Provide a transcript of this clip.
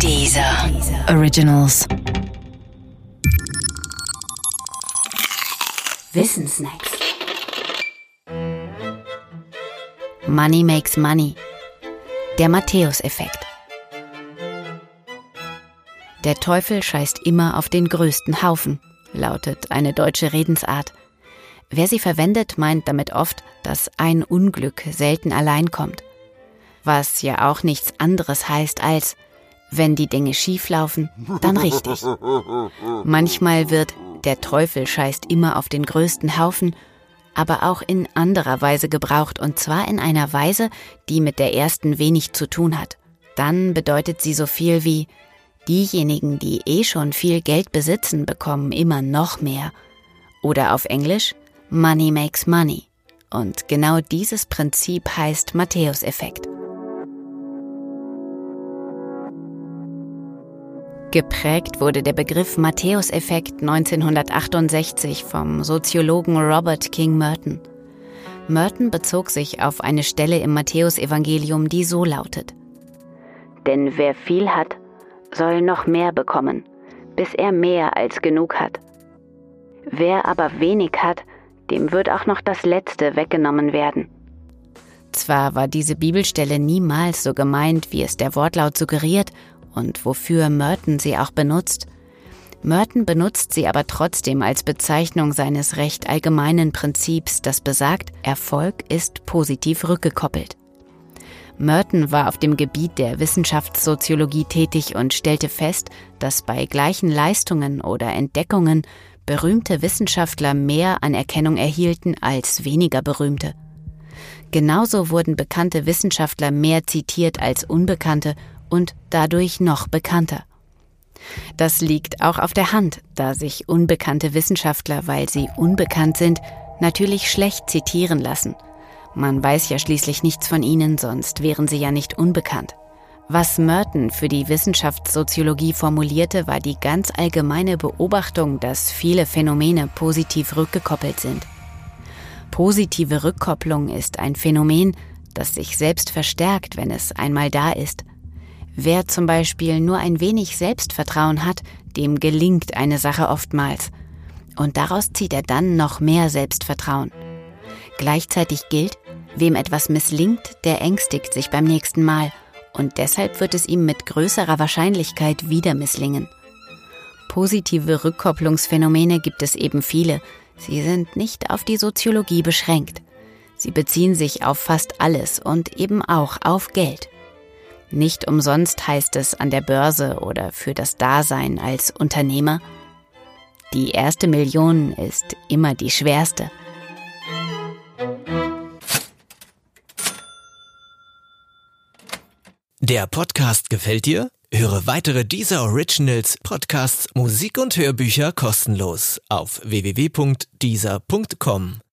Dieser Originals. Wissensnacks. Money makes money. Der Matthäus-Effekt. Der Teufel scheißt immer auf den größten Haufen, lautet eine deutsche Redensart. Wer sie verwendet, meint damit oft, dass ein Unglück selten allein kommt. Was ja auch nichts anderes heißt als, wenn die Dinge schief laufen, dann richtig. Manchmal wird der Teufel scheißt immer auf den größten Haufen, aber auch in anderer Weise gebraucht, und zwar in einer Weise, die mit der ersten wenig zu tun hat. Dann bedeutet sie so viel wie diejenigen, die eh schon viel Geld besitzen, bekommen immer noch mehr. Oder auf Englisch Money makes money. Und genau dieses Prinzip heißt Matthäus-Effekt. Geprägt wurde der Begriff Matthäus-Effekt 1968 vom Soziologen Robert King Merton. Merton bezog sich auf eine Stelle im Matthäusevangelium, die so lautet: Denn wer viel hat, soll noch mehr bekommen, bis er mehr als genug hat. Wer aber wenig hat, dem wird auch noch das Letzte weggenommen werden. Zwar war diese Bibelstelle niemals so gemeint, wie es der Wortlaut suggeriert und wofür Merton sie auch benutzt. Merton benutzt sie aber trotzdem als Bezeichnung seines recht allgemeinen Prinzips, das besagt, Erfolg ist positiv rückgekoppelt. Merton war auf dem Gebiet der Wissenschaftssoziologie tätig und stellte fest, dass bei gleichen Leistungen oder Entdeckungen berühmte Wissenschaftler mehr Anerkennung erhielten als weniger berühmte. Genauso wurden bekannte Wissenschaftler mehr zitiert als unbekannte und dadurch noch bekannter. Das liegt auch auf der Hand, da sich unbekannte Wissenschaftler, weil sie unbekannt sind, natürlich schlecht zitieren lassen. Man weiß ja schließlich nichts von ihnen, sonst wären sie ja nicht unbekannt. Was Merton für die Wissenschaftssoziologie formulierte, war die ganz allgemeine Beobachtung, dass viele Phänomene positiv rückgekoppelt sind. Positive Rückkopplung ist ein Phänomen, das sich selbst verstärkt, wenn es einmal da ist. Wer zum Beispiel nur ein wenig Selbstvertrauen hat, dem gelingt eine Sache oftmals. Und daraus zieht er dann noch mehr Selbstvertrauen. Gleichzeitig gilt, wem etwas misslingt, der ängstigt sich beim nächsten Mal und deshalb wird es ihm mit größerer Wahrscheinlichkeit wieder misslingen. Positive Rückkopplungsphänomene gibt es eben viele. Sie sind nicht auf die Soziologie beschränkt. Sie beziehen sich auf fast alles und eben auch auf Geld. Nicht umsonst heißt es an der Börse oder für das Dasein als Unternehmer, die erste Million ist immer die schwerste. Der Podcast gefällt dir? Höre weitere dieser Originals, Podcasts, Musik und Hörbücher kostenlos auf www.dieser.com.